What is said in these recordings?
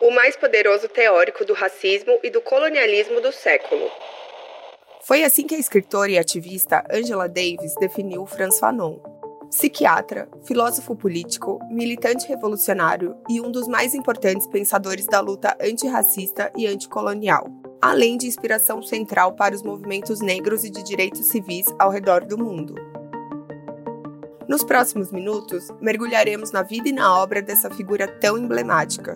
o mais poderoso teórico do racismo e do colonialismo do século. Foi assim que a escritora e ativista Angela Davis definiu Franz Fanon. Psiquiatra, filósofo político, militante revolucionário e um dos mais importantes pensadores da luta antirracista e anticolonial, além de inspiração central para os movimentos negros e de direitos civis ao redor do mundo. Nos próximos minutos, mergulharemos na vida e na obra dessa figura tão emblemática,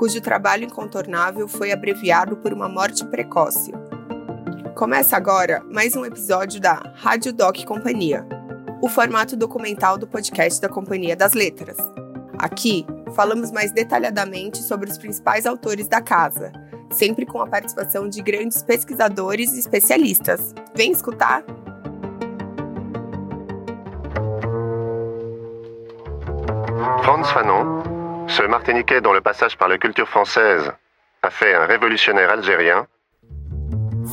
cujo trabalho incontornável foi abreviado por uma morte precoce, Começa agora mais um episódio da Rádio Doc Companhia, o formato documental do podcast da Companhia das Letras. Aqui falamos mais detalhadamente sobre os principais autores da casa, sempre com a participação de grandes pesquisadores e especialistas. Vem escutar! Franz Fanon, ce Martiniquais dont le passage par la culture française a fait un révolutionnaire algérien,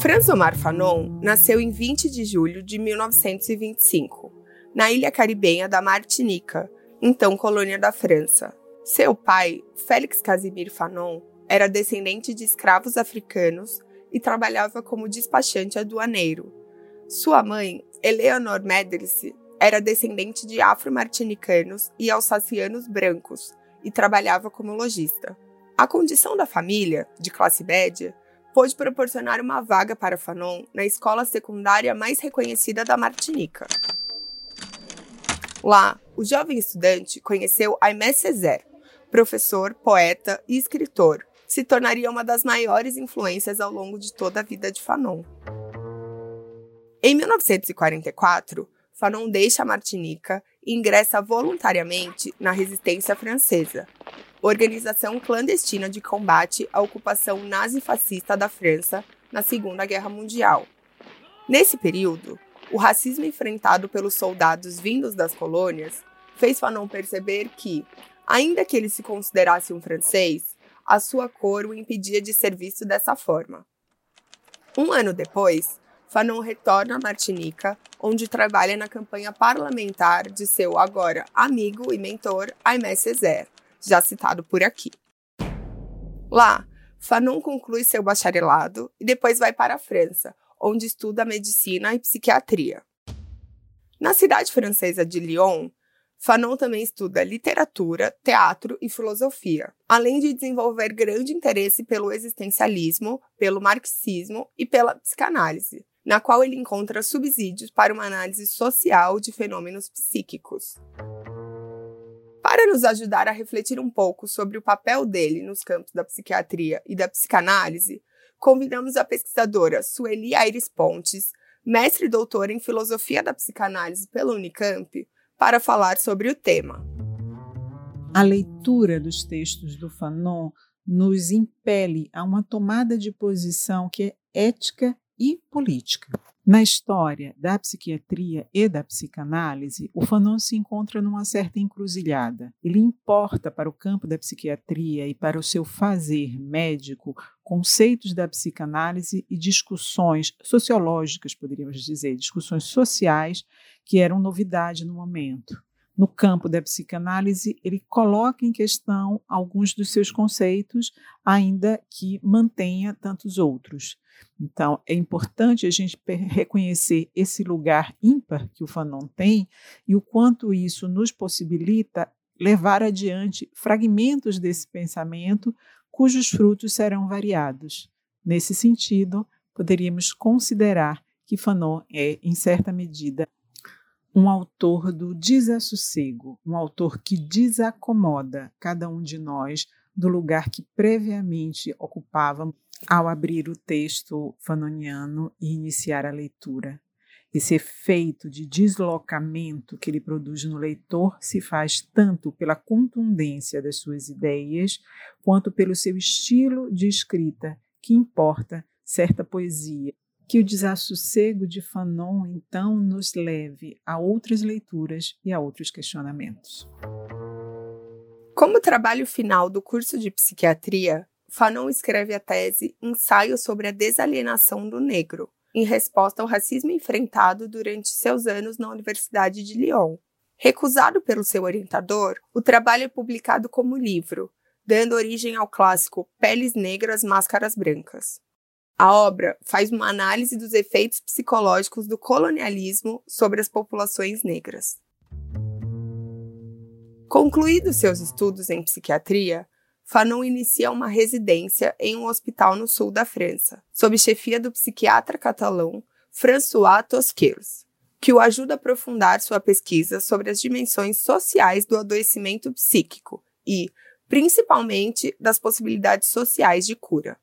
Franz Omar Fanon nasceu em 20 de julho de 1925, na ilha caribenha da Martinica, então colônia da França. Seu pai, Félix Casimir Fanon, era descendente de escravos africanos e trabalhava como despachante aduaneiro. Sua mãe, Eleanor Medrice, era descendente de afro-martinicanos e alsacianos brancos e trabalhava como lojista. A condição da família, de classe média, pôde proporcionar uma vaga para Fanon na escola secundária mais reconhecida da Martinica. Lá, o jovem estudante conheceu Aimé Césaire, professor, poeta e escritor, se tornaria uma das maiores influências ao longo de toda a vida de Fanon. Em 1944, Fanon deixa a Martinica ingressa voluntariamente na resistência francesa, organização clandestina de combate à ocupação nazi-fascista da França na Segunda Guerra Mundial. Nesse período, o racismo enfrentado pelos soldados vindos das colônias fez Fanon perceber que, ainda que ele se considerasse um francês, a sua cor o impedia de ser visto dessa forma. Um ano depois, Fanon retorna a Martinica, onde trabalha na campanha parlamentar de seu agora amigo e mentor Aimé Césaire, já citado por aqui. Lá, Fanon conclui seu bacharelado e depois vai para a França, onde estuda medicina e psiquiatria. Na cidade francesa de Lyon, Fanon também estuda literatura, teatro e filosofia, além de desenvolver grande interesse pelo existencialismo, pelo marxismo e pela psicanálise, na qual ele encontra subsídios para uma análise social de fenômenos psíquicos. Para nos ajudar a refletir um pouco sobre o papel dele nos campos da psiquiatria e da psicanálise, convidamos a pesquisadora Sueli Aires Pontes, mestre e doutora em filosofia da psicanálise pela Unicamp, para falar sobre o tema. A leitura dos textos do Fanon nos impele a uma tomada de posição que é ética e política. Na história da psiquiatria e da psicanálise, o Fanon se encontra numa certa encruzilhada. Ele importa para o campo da psiquiatria e para o seu fazer médico conceitos da psicanálise e discussões sociológicas, poderíamos dizer, discussões sociais que eram novidade no momento no campo da psicanálise, ele coloca em questão alguns dos seus conceitos, ainda que mantenha tantos outros. Então, é importante a gente reconhecer esse lugar ímpar que o Fanon tem e o quanto isso nos possibilita levar adiante fragmentos desse pensamento cujos frutos serão variados. Nesse sentido, poderíamos considerar que Fanon é, em certa medida, um autor do desassossego, um autor que desacomoda cada um de nós do lugar que previamente ocupávamos ao abrir o texto fanoniano e iniciar a leitura. Esse efeito de deslocamento que ele produz no leitor se faz tanto pela contundência das suas ideias, quanto pelo seu estilo de escrita, que importa certa poesia que o desassossego de Fanon, então, nos leve a outras leituras e a outros questionamentos. Como trabalho final do curso de psiquiatria, Fanon escreve a tese Ensaio sobre a Desalienação do Negro, em resposta ao racismo enfrentado durante seus anos na Universidade de Lyon. Recusado pelo seu orientador, o trabalho é publicado como livro, dando origem ao clássico Peles Negras, Máscaras Brancas. A obra faz uma análise dos efeitos psicológicos do colonialismo sobre as populações negras. Concluídos seus estudos em psiquiatria, Fanon inicia uma residência em um hospital no sul da França, sob chefia do psiquiatra catalão François Tosquelles, que o ajuda a aprofundar sua pesquisa sobre as dimensões sociais do adoecimento psíquico e, principalmente, das possibilidades sociais de cura.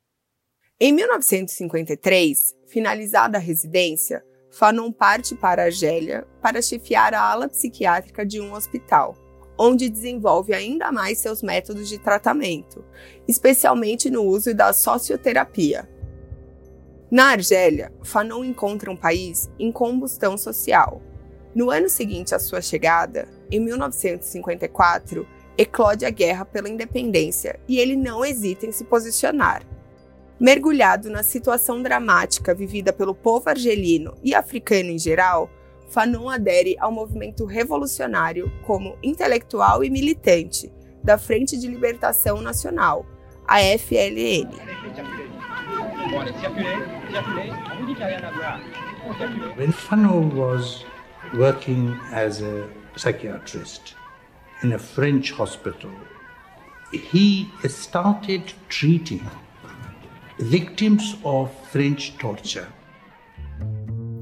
Em 1953, finalizada a residência, Fanon parte para Argélia para chefiar a ala psiquiátrica de um hospital, onde desenvolve ainda mais seus métodos de tratamento, especialmente no uso da socioterapia. Na Argélia, Fanon encontra um país em combustão social. No ano seguinte à sua chegada, em 1954, eclode a guerra pela independência e ele não hesita em se posicionar. Mergulhado na situação dramática vivida pelo povo argelino e africano em geral, Fanon adere ao movimento revolucionário como intelectual e militante da Frente de Libertação Nacional, a FLN. When Fanon was working as a psychiatrist in a French hospital, he started treating victims of French torture.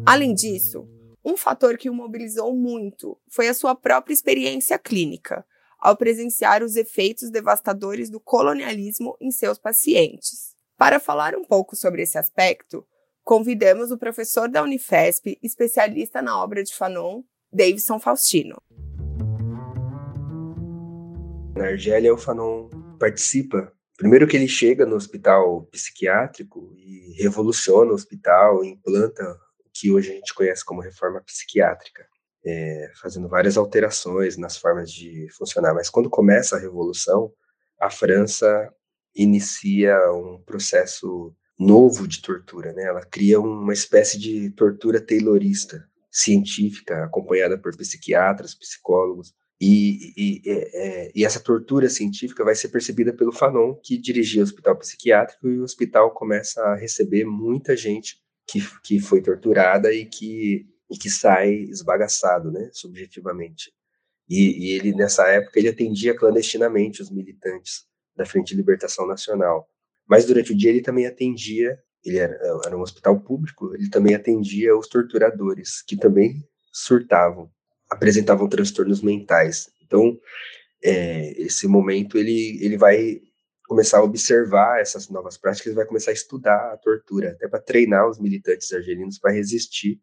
Além disso, um fator que o mobilizou muito foi a sua própria experiência clínica, ao presenciar os efeitos devastadores do colonialismo em seus pacientes. Para falar um pouco sobre esse aspecto, convidamos o professor da Unifesp, especialista na obra de Fanon, Davidson Faustino. Na Argélia, o Fanon participa. Primeiro que ele chega no hospital psiquiátrico e revoluciona o hospital, implanta que hoje a gente conhece como reforma psiquiátrica, é, fazendo várias alterações nas formas de funcionar. Mas quando começa a Revolução, a França inicia um processo novo de tortura, né? Ela cria uma espécie de tortura taylorista, científica, acompanhada por psiquiatras, psicólogos, e, e, e, é, e, essa tortura científica vai ser percebida pelo Fanon, que dirigia o hospital psiquiátrico, e o hospital começa a receber muita gente que, que foi torturada e que, e que sai esbagaçado, né, subjetivamente. E, e, ele, nessa época, ele atendia clandestinamente os militantes da Frente de Libertação Nacional. Mas durante o dia ele também atendia, ele era, era um hospital público, ele também atendia os torturadores, que também surtavam, apresentavam transtornos mentais. Então, é, esse momento ele, ele vai começar a observar essas novas práticas, vai começar a estudar a tortura, até para treinar os militantes argelinos para resistir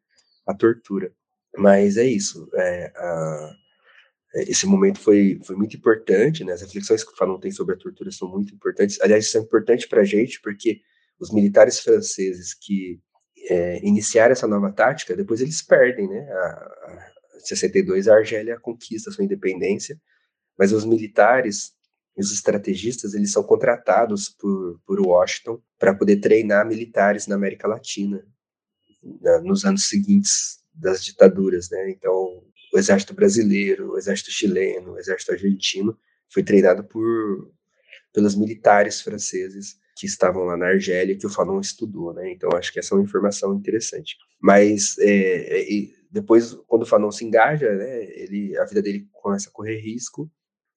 à tortura. Mas é isso. É, a, esse momento foi, foi muito importante, né? As reflexões que o Fanon tem sobre a tortura são muito importantes. Aliás, isso é importante para a gente, porque os militares franceses que é, iniciaram essa nova tática, depois eles perdem, né? A 62, a Argélia conquista sua independência, mas os militares os estrategistas eles são contratados por, por Washington para poder treinar militares na América Latina na, nos anos seguintes das ditaduras, né? Então, o exército brasileiro, o exército chileno, o exército argentino foi treinado por pelos militares franceses que estavam lá na Argélia que o Fanon estudou, né? Então, acho que essa é uma informação interessante. Mas é, é depois, quando o Fanon se engaja, né? Ele a vida dele começa a correr risco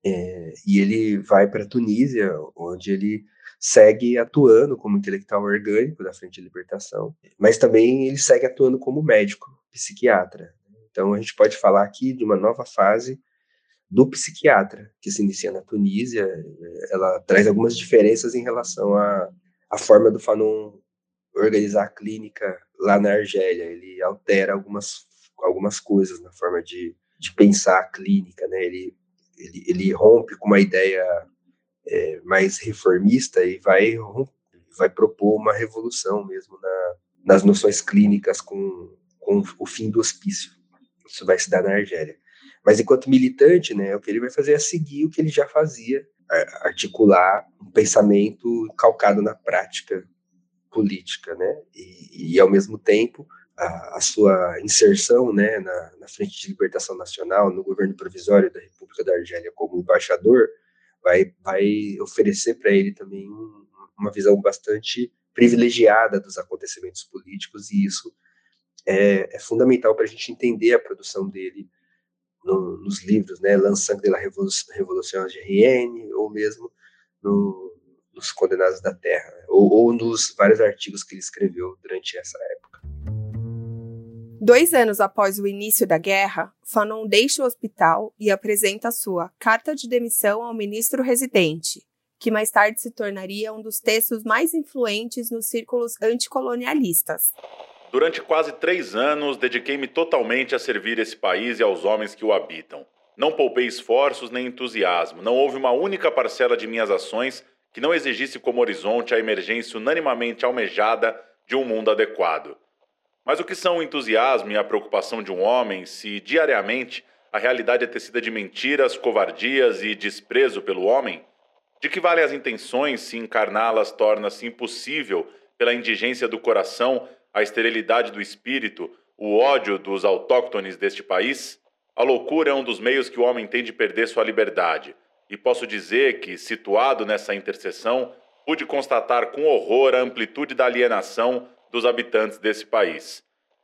é, e ele vai para a Tunísia, onde ele segue atuando como intelectual orgânico da Frente de Libertação, mas também ele segue atuando como médico, psiquiatra. Então a gente pode falar aqui de uma nova fase do psiquiatra que se inicia na Tunísia. Ela traz algumas diferenças em relação à, à forma do Fanon organizar a clínica lá na Argélia. Ele altera algumas, algumas coisas na forma de, de pensar a clínica, né? Ele ele, ele rompe com uma ideia é, mais reformista e vai, vai propor uma revolução mesmo na, nas noções clínicas com, com o fim do hospício. Isso vai se dar na Argélia. Mas enquanto militante, né, o que ele vai fazer é seguir o que ele já fazia, articular um pensamento calcado na prática política, né, e, e ao mesmo tempo a, a sua inserção né, na, na, Frente de Libertação Nacional, no governo provisório da República da Argélia como embaixador, vai, vai oferecer para ele também um, uma visão bastante privilegiada dos acontecimentos políticos, e isso é, é fundamental para a gente entender a produção dele no, nos livros, né, L'Ensemble de la ou mesmo no, nos Condenados da Terra, ou, ou nos vários artigos que ele escreveu durante essa época. Dois anos após o início da guerra, Fanon deixa o hospital e apresenta sua carta de demissão ao ministro residente, que mais tarde se tornaria um dos textos mais influentes nos círculos anticolonialistas. Durante quase três anos, dediquei-me totalmente a servir esse país e aos homens que o habitam. Não poupei esforços nem entusiasmo, não houve uma única parcela de minhas ações que não exigisse como horizonte a emergência unanimamente almejada de um mundo adequado. Mas o que são o entusiasmo e a preocupação de um homem se, diariamente, a realidade é tecida de mentiras, covardias e desprezo pelo homem? De que valem as intenções se encarná-las torna-se impossível pela indigência do coração a esterilidade do espírito, o ódio dos autóctones deste país? A loucura é um dos meios que o homem tem de perder sua liberdade. E posso dizer que, situado nessa interseção, pude constatar com horror a amplitude da alienação dos habitantes desse país.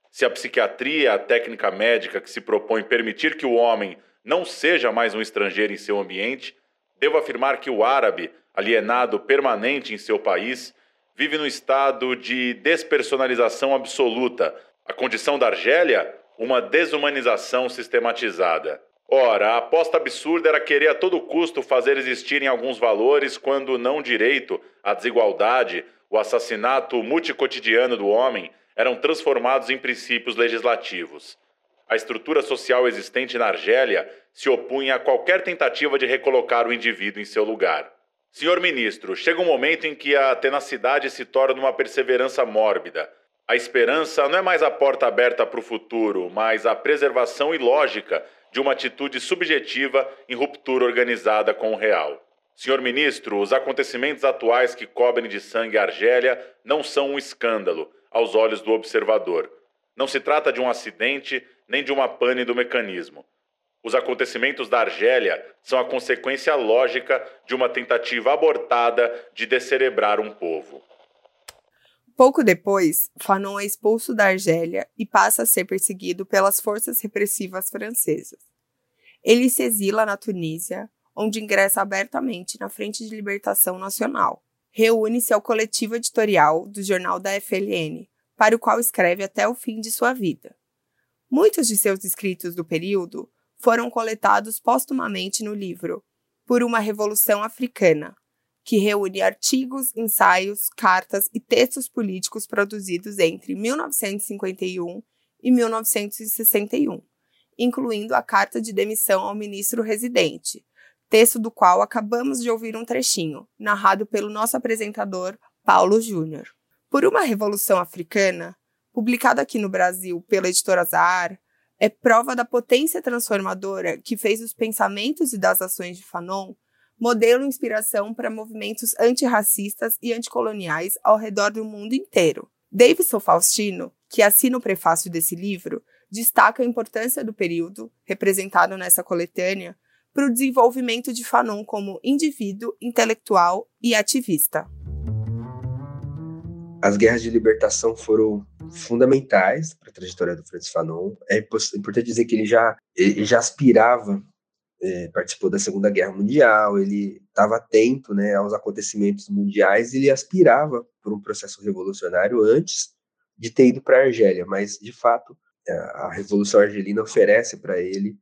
Se a psiquiatria é a técnica médica que se propõe permitir que o homem não seja mais um estrangeiro em seu ambiente, devo afirmar que o árabe, alienado permanente em seu país, vive no estado de despersonalização absoluta. A condição da Argélia, uma desumanização sistematizada. Ora, a aposta absurda era querer a todo custo fazer existirem alguns valores quando não direito, a desigualdade, o assassinato multicotidiano do homem eram transformados em princípios legislativos. A estrutura social existente na Argélia se opunha a qualquer tentativa de recolocar o indivíduo em seu lugar. Senhor ministro, chega um momento em que a tenacidade se torna uma perseverança mórbida. A esperança não é mais a porta aberta para o futuro, mas a preservação ilógica de uma atitude subjetiva em ruptura organizada com o real. Senhor ministro, os acontecimentos atuais que cobrem de sangue a Argélia não são um escândalo aos olhos do observador. Não se trata de um acidente nem de uma pane do mecanismo. Os acontecimentos da Argélia são a consequência lógica de uma tentativa abortada de descerebrar um povo. Pouco depois, Fanon é expulso da Argélia e passa a ser perseguido pelas forças repressivas francesas. Ele se exila na Tunísia, onde ingressa abertamente na Frente de Libertação Nacional. Reúne-se ao coletivo editorial do jornal da FLN, para o qual escreve até o fim de sua vida. Muitos de seus escritos do período foram coletados póstumamente no livro Por uma Revolução Africana, que reúne artigos, ensaios, cartas e textos políticos produzidos entre 1951 e 1961, incluindo a carta de demissão ao ministro residente, texto do qual acabamos de ouvir um trechinho, narrado pelo nosso apresentador Paulo Júnior. Por uma Revolução Africana, publicado aqui no Brasil pela editora Zahar, é prova da potência transformadora que fez os pensamentos e das ações de Fanon modelo e inspiração para movimentos antirracistas e anticoloniais ao redor do mundo inteiro. Davidson Faustino, que assina o prefácio desse livro, destaca a importância do período, representado nessa coletânea, para o desenvolvimento de Fanon como indivíduo, intelectual e ativista. As guerras de libertação foram fundamentais para a trajetória do Francis Fanon. É importante dizer que ele já, ele já aspirava, é, participou da Segunda Guerra Mundial, ele estava atento né, aos acontecimentos mundiais, ele aspirava por um processo revolucionário antes de ter ido para a Argélia, mas, de fato, a Revolução Argelina oferece para ele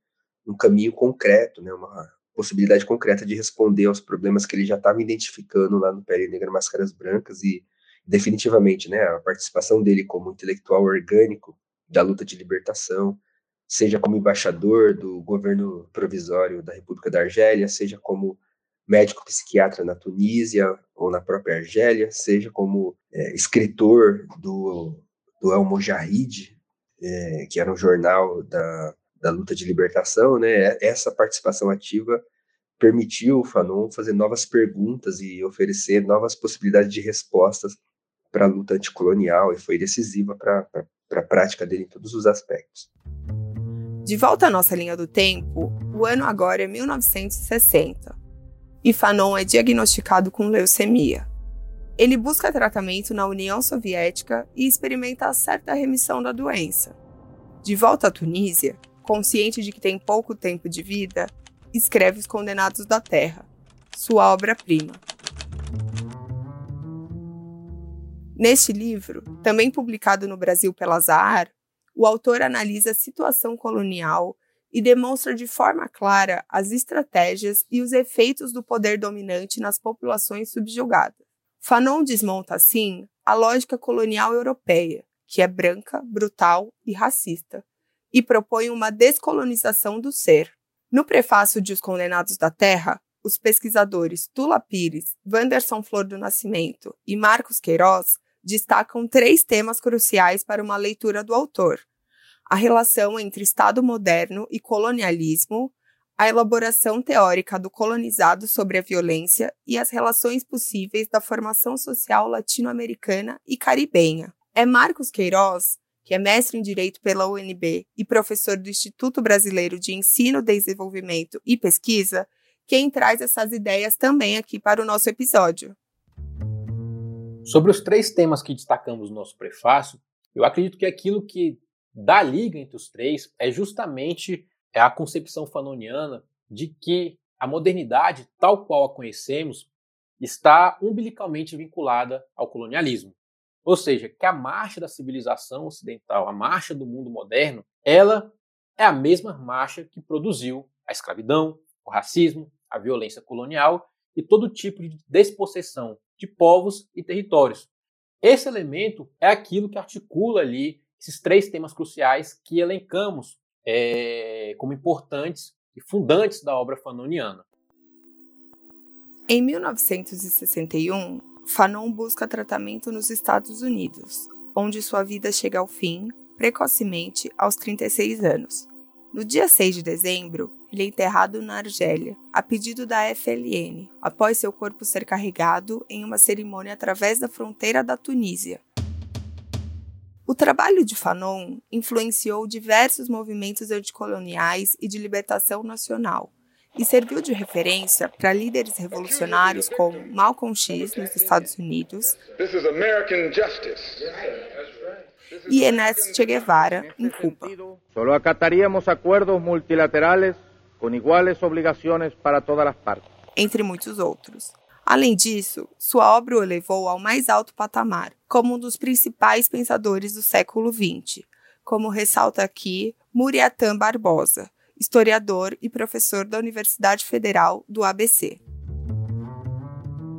um caminho concreto, né, uma possibilidade concreta de responder aos problemas que ele já estava identificando lá no Pele Negra Máscaras Brancas e definitivamente, né, a participação dele como intelectual orgânico da luta de libertação, seja como embaixador do governo provisório da República da Argélia, seja como médico psiquiatra na Tunísia ou na própria Argélia, seja como é, escritor do, do El Mojahid, é, que era um jornal da, da luta de libertação, né, essa participação ativa permitiu o Fanon fazer novas perguntas e oferecer novas possibilidades de respostas para a luta anticolonial e foi decisiva para a prática dele em todos os aspectos. De volta à nossa linha do tempo, o ano agora é 1960. e Fanon é diagnosticado com leucemia. Ele busca tratamento na União Soviética e experimenta certa remissão da doença. De volta à Tunísia, consciente de que tem pouco tempo de vida, escreve Os Condenados da Terra, sua obra-prima. Neste livro, também publicado no Brasil pela Zahar, o autor analisa a situação colonial e demonstra de forma clara as estratégias e os efeitos do poder dominante nas populações subjugadas. Fanon desmonta, assim, a lógica colonial europeia, que é branca, brutal e racista, e propõe uma descolonização do ser. No prefácio de Os Condenados da Terra, os pesquisadores Tula Pires, Wanderson Flor do Nascimento e Marcos Queiroz destacam três temas cruciais para uma leitura do autor: a relação entre Estado moderno e colonialismo, a elaboração teórica do colonizado sobre a violência e as relações possíveis da formação social latino-americana e caribenha. É Marcos Queiroz, que é mestre em Direito pela UNB e professor do Instituto Brasileiro de Ensino, Desenvolvimento e Pesquisa, quem traz essas ideias também aqui para o nosso episódio. Sobre os três temas que destacamos no nosso prefácio, eu acredito que aquilo que dá liga entre os três é justamente a concepção fanoniana de que a modernidade, tal qual a conhecemos, está umbilicalmente vinculada ao colonialismo. Ou seja, que a marcha da civilização ocidental, a marcha do mundo moderno, ela é a mesma marcha que produziu a escravidão, o racismo, a violência colonial e todo tipo de despossessão de povos e territórios. Esse elemento é aquilo que articula ali esses três temas cruciais que elencamos é, como importantes e fundantes da obra fanoniana. Em 1961, Fanon busca tratamento nos Estados Unidos, onde sua vida chega ao fim, precocemente, aos 36 anos. No dia 6 de dezembro, ele é enterrado na Argélia, a pedido da FLN, após seu corpo ser carregado em uma cerimônia através da fronteira da Tunísia. O trabalho de Fanon influenciou diversos movimentos anticoloniais e de libertação nacional, e serviu de referência para líderes revolucionários como Malcolm X nos Estados Unidos e Enes Che Guevara em Cuba. Solo acataríamos acuerdos multilaterales com iguais obrigações para todas as partes. Entre muitos outros. Além disso, sua obra o elevou ao mais alto patamar, como um dos principais pensadores do século XX, como ressalta aqui Muriatan Barbosa, historiador e professor da Universidade Federal do ABC.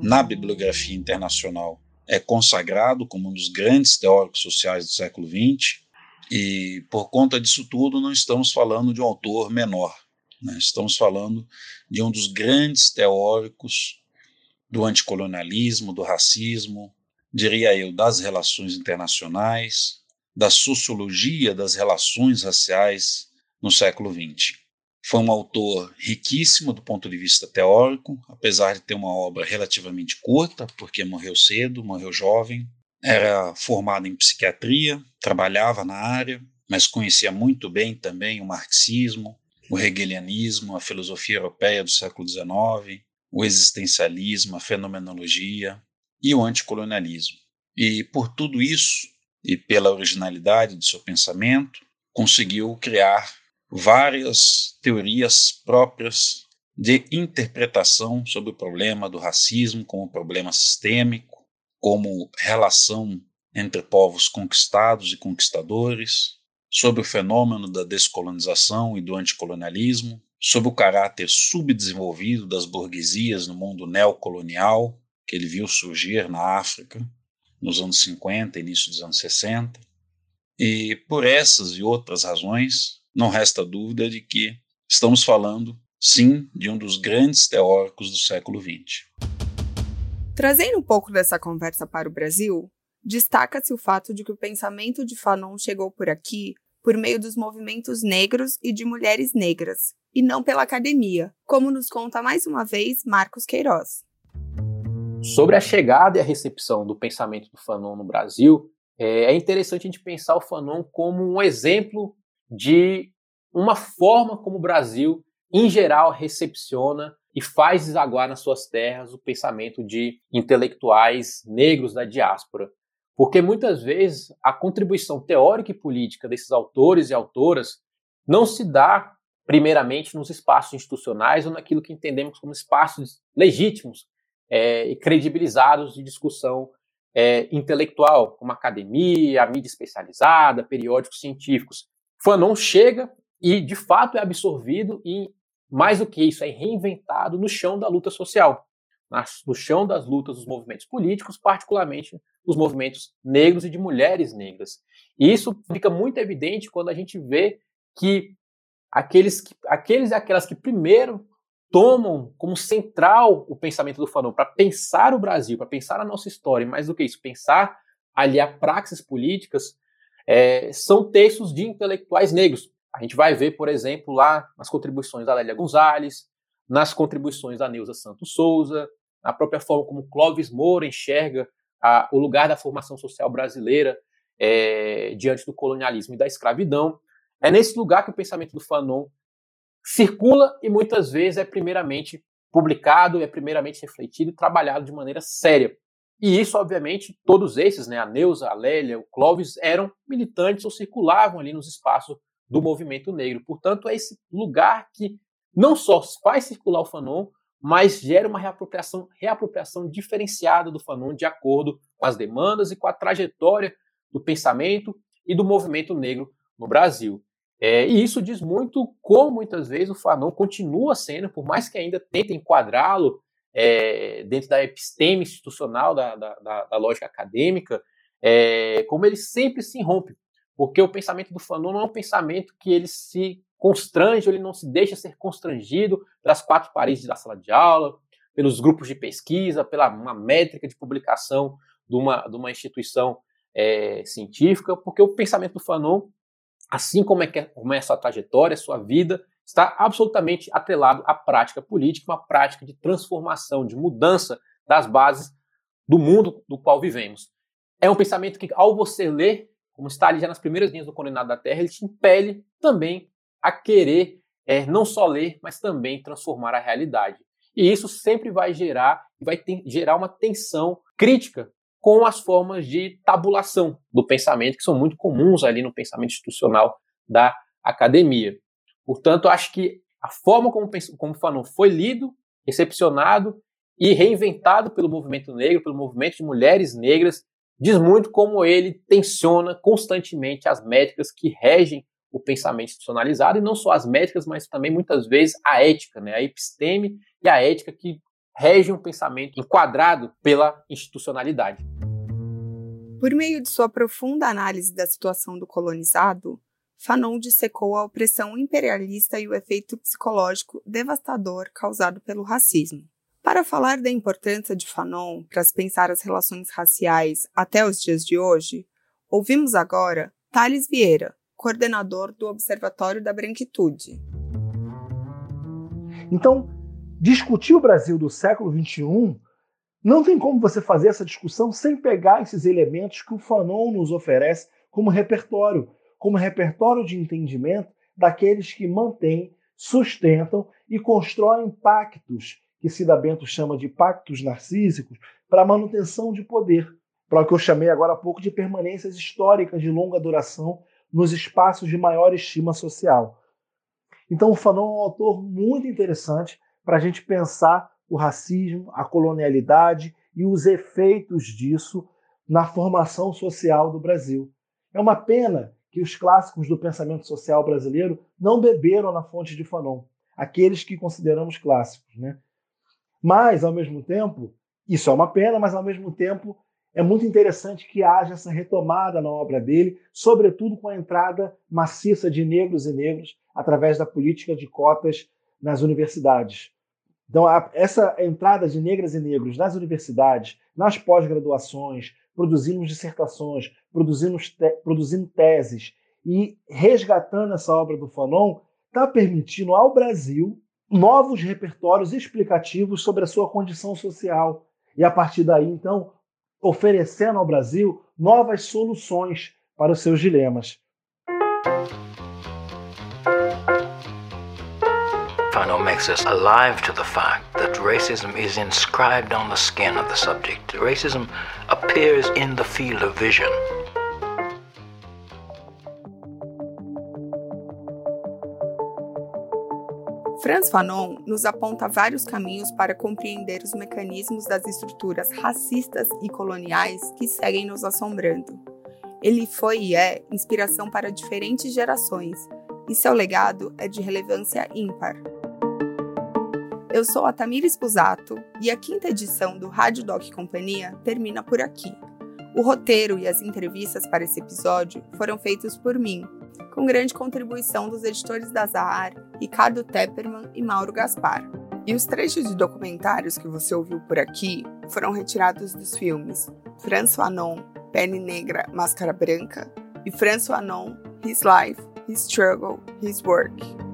Na bibliografia internacional, é consagrado como um dos grandes teóricos sociais do século XX, e por conta disso tudo, não estamos falando de um autor menor, né? estamos falando de um dos grandes teóricos do anticolonialismo, do racismo, diria eu, das relações internacionais, da sociologia das relações raciais no século XX. Foi um autor riquíssimo do ponto de vista teórico, apesar de ter uma obra relativamente curta, porque morreu cedo, morreu jovem. Era formado em psiquiatria, trabalhava na área, mas conhecia muito bem também o marxismo, o hegelianismo, a filosofia europeia do século XIX, o existencialismo, a fenomenologia e o anticolonialismo. E por tudo isso, e pela originalidade de seu pensamento, conseguiu criar várias teorias próprias de interpretação sobre o problema do racismo como problema sistêmico, como relação entre povos conquistados e conquistadores, sobre o fenômeno da descolonização e do anticolonialismo, sobre o caráter subdesenvolvido das burguesias no mundo neocolonial que ele viu surgir na África nos anos 50, início dos anos 60. E por essas e outras razões, não resta dúvida de que estamos falando, sim, de um dos grandes teóricos do século XX. Trazendo um pouco dessa conversa para o Brasil, destaca-se o fato de que o pensamento de Fanon chegou por aqui por meio dos movimentos negros e de mulheres negras, e não pela academia, como nos conta mais uma vez Marcos Queiroz. Sobre a chegada e a recepção do pensamento do Fanon no Brasil, é, é interessante a gente pensar o Fanon como um exemplo de uma forma como o Brasil, em geral, recepciona e faz desaguar nas suas terras o pensamento de intelectuais negros da diáspora. Porque muitas vezes a contribuição teórica e política desses autores e autoras não se dá primeiramente nos espaços institucionais ou naquilo que entendemos como espaços legítimos é, e credibilizados de discussão é, intelectual, como academia, a mídia especializada, periódicos científicos. Fanon chega e, de fato, é absorvido e, mais do que isso, é reinventado no chão da luta social, no chão das lutas dos movimentos políticos, particularmente os movimentos negros e de mulheres negras. E isso fica muito evidente quando a gente vê que aqueles, que, aqueles e aquelas que primeiro tomam como central o pensamento do Fanon para pensar o Brasil, para pensar a nossa história, e mais do que isso, pensar ali a praxis políticas, é, são textos de intelectuais negros. A gente vai ver, por exemplo, lá nas contribuições da Lélia Gonzalez, nas contribuições da Neuza Santos Souza, na própria forma como Clóvis Moura enxerga a, o lugar da formação social brasileira é, diante do colonialismo e da escravidão. É nesse lugar que o pensamento do Fanon circula e muitas vezes é primeiramente publicado, é primeiramente refletido e trabalhado de maneira séria. E isso, obviamente, todos esses, né, a Neuza, a Lélia, o Clóvis, eram militantes ou circulavam ali nos espaços do movimento negro. Portanto, é esse lugar que não só faz circular o Fanon, mas gera uma reapropriação, reapropriação diferenciada do Fanon de acordo com as demandas e com a trajetória do pensamento e do movimento negro no Brasil. É, e isso diz muito como muitas vezes o Fanon continua sendo, por mais que ainda tentem enquadrá-lo é, dentro da episteme institucional, da, da, da, lógica acadêmica, é, como ele sempre se rompe. Porque o pensamento do Fanon não é um pensamento que ele se constrange, ele não se deixa ser constrangido pelas quatro paredes da sala de aula, pelos grupos de pesquisa, pela uma métrica de publicação de uma, de uma instituição é, científica, porque o pensamento do Fanon, assim como é, que é, como é a sua trajetória, a sua vida, está absolutamente atrelado à prática política, uma prática de transformação, de mudança das bases do mundo do qual vivemos. É um pensamento que, ao você ler, como está ali já nas primeiras linhas do Condenado da Terra, ele te impele também a querer é, não só ler, mas também transformar a realidade. E isso sempre vai gerar, vai ter, gerar uma tensão crítica com as formas de tabulação do pensamento, que são muito comuns ali no pensamento institucional da academia. Portanto, acho que a forma como, como Fanon foi lido, recepcionado e reinventado pelo movimento negro, pelo movimento de mulheres negras, diz muito como ele tensiona constantemente as métricas que regem o pensamento institucionalizado, e não só as métricas, mas também muitas vezes a ética, né? a episteme e a ética que regem um pensamento enquadrado pela institucionalidade. Por meio de sua profunda análise da situação do colonizado, Fanon dissecou a opressão imperialista e o efeito psicológico devastador causado pelo racismo. Para falar da importância de Fanon para se pensar as relações raciais até os dias de hoje, ouvimos agora Thales Vieira, coordenador do Observatório da Branquitude. Então, discutir o Brasil do século XXI não tem como você fazer essa discussão sem pegar esses elementos que o Fanon nos oferece como repertório, como repertório de entendimento daqueles que mantêm, sustentam e constroem pactos, que Cida Bento chama de pactos narcísicos, para manutenção de poder, para o que eu chamei agora há pouco de permanências históricas de longa duração nos espaços de maior estima social. Então, o Fanon é um autor muito interessante para a gente pensar o racismo, a colonialidade e os efeitos disso na formação social do Brasil. É uma pena que os clássicos do pensamento social brasileiro não beberam na fonte de Fanon, aqueles que consideramos clássicos. Né? Mas, ao mesmo tempo, isso é uma pena, mas ao mesmo tempo é muito interessante que haja essa retomada na obra dele, sobretudo com a entrada maciça de negros e negros através da política de cotas nas universidades. Então, essa entrada de negras e negros nas universidades, nas pós-graduações, produzindo dissertações, produzindo, te produzindo teses e resgatando essa obra do Fanon, está permitindo ao Brasil novos repertórios explicativos sobre a sua condição social. E a partir daí, então, oferecendo ao Brasil novas soluções para os seus dilemas. Makes us alive to the fact that racism is inscribed on the skin of the subject. Racism appears in the field of vision. Franz Fanon nos aponta vários caminhos para compreender os mecanismos das estruturas racistas e coloniais que seguem nos assombrando. Ele foi e é inspiração para diferentes gerações, e seu legado é de relevância ímpar. Eu sou a Tamira Espusato e a quinta edição do Rádio Doc Companhia termina por aqui. O roteiro e as entrevistas para esse episódio foram feitos por mim, com grande contribuição dos editores da Zahar, Ricardo Tepperman e Mauro Gaspar. E os trechos de documentários que você ouviu por aqui foram retirados dos filmes Franz Fanon, Pele Negra, Máscara Branca e Franz Fanon, His Life, His Struggle, His Work.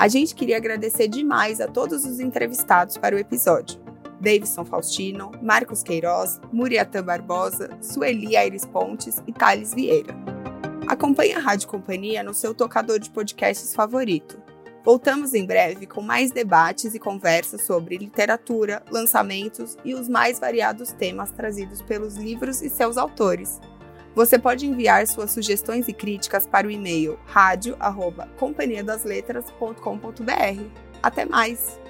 A gente queria agradecer demais a todos os entrevistados para o episódio. Davidson Faustino, Marcos Queiroz, Muriatã Barbosa, Sueli Aires Pontes e Thales Vieira. Acompanhe a Rádio Companhia no seu tocador de podcasts favorito. Voltamos em breve com mais debates e conversas sobre literatura, lançamentos e os mais variados temas trazidos pelos livros e seus autores. Você pode enviar suas sugestões e críticas para o e-mail radio@companhiadasletras.com.br. Até mais!